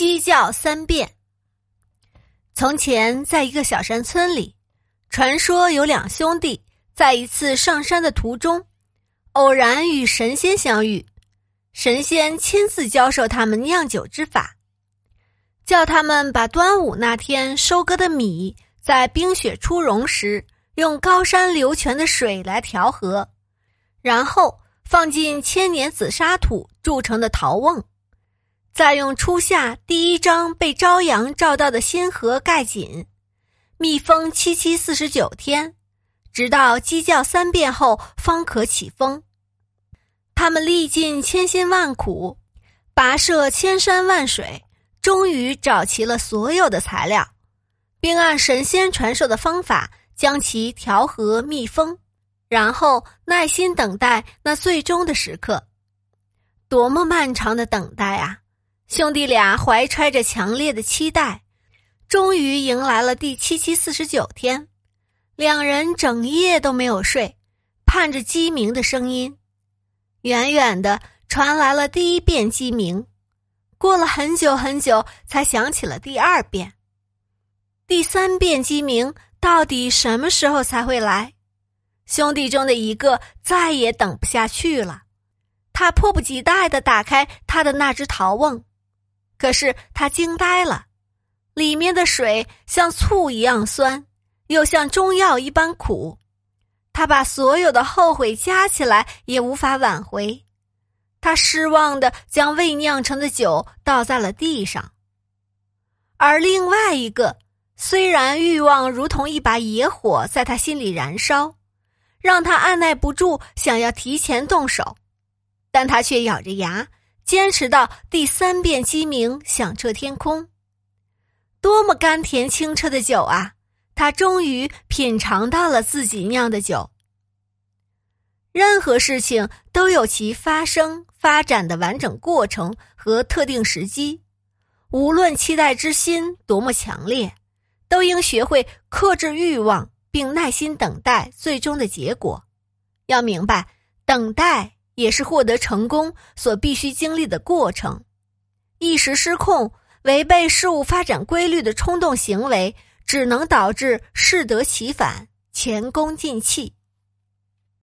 鸡叫三遍。从前，在一个小山村里，传说有两兄弟在一次上山的途中，偶然与神仙相遇。神仙亲自教授他们酿酒之法，叫他们把端午那天收割的米，在冰雪初融时，用高山流泉的水来调和，然后放进千年紫砂土铸成的陶瓮。再用初夏第一张被朝阳照到的仙盒盖紧，密封七七四十九天，直到鸡叫三遍后方可起封。他们历尽千辛万苦，跋涉千山万水，终于找齐了所有的材料，并按神仙传授的方法将其调和密封，然后耐心等待那最终的时刻。多么漫长的等待啊！兄弟俩怀揣着强烈的期待，终于迎来了第七七四十九天。两人整夜都没有睡，盼着鸡鸣的声音。远远的传来了第一遍鸡鸣，过了很久很久，才响起了第二遍。第三遍鸡鸣到底什么时候才会来？兄弟中的一个再也等不下去了，他迫不及待的打开他的那只陶瓮。可是他惊呆了，里面的水像醋一样酸，又像中药一般苦。他把所有的后悔加起来也无法挽回。他失望的将未酿成的酒倒在了地上。而另外一个，虽然欲望如同一把野火在他心里燃烧，让他按耐不住想要提前动手，但他却咬着牙。坚持到第三遍鸡鸣响彻天空，多么甘甜清澈的酒啊！他终于品尝到了自己酿的酒。任何事情都有其发生、发展的完整过程和特定时机，无论期待之心多么强烈，都应学会克制欲望，并耐心等待最终的结果。要明白，等待。也是获得成功所必须经历的过程。一时失控、违背事物发展规律的冲动行为，只能导致适得其反、前功尽弃。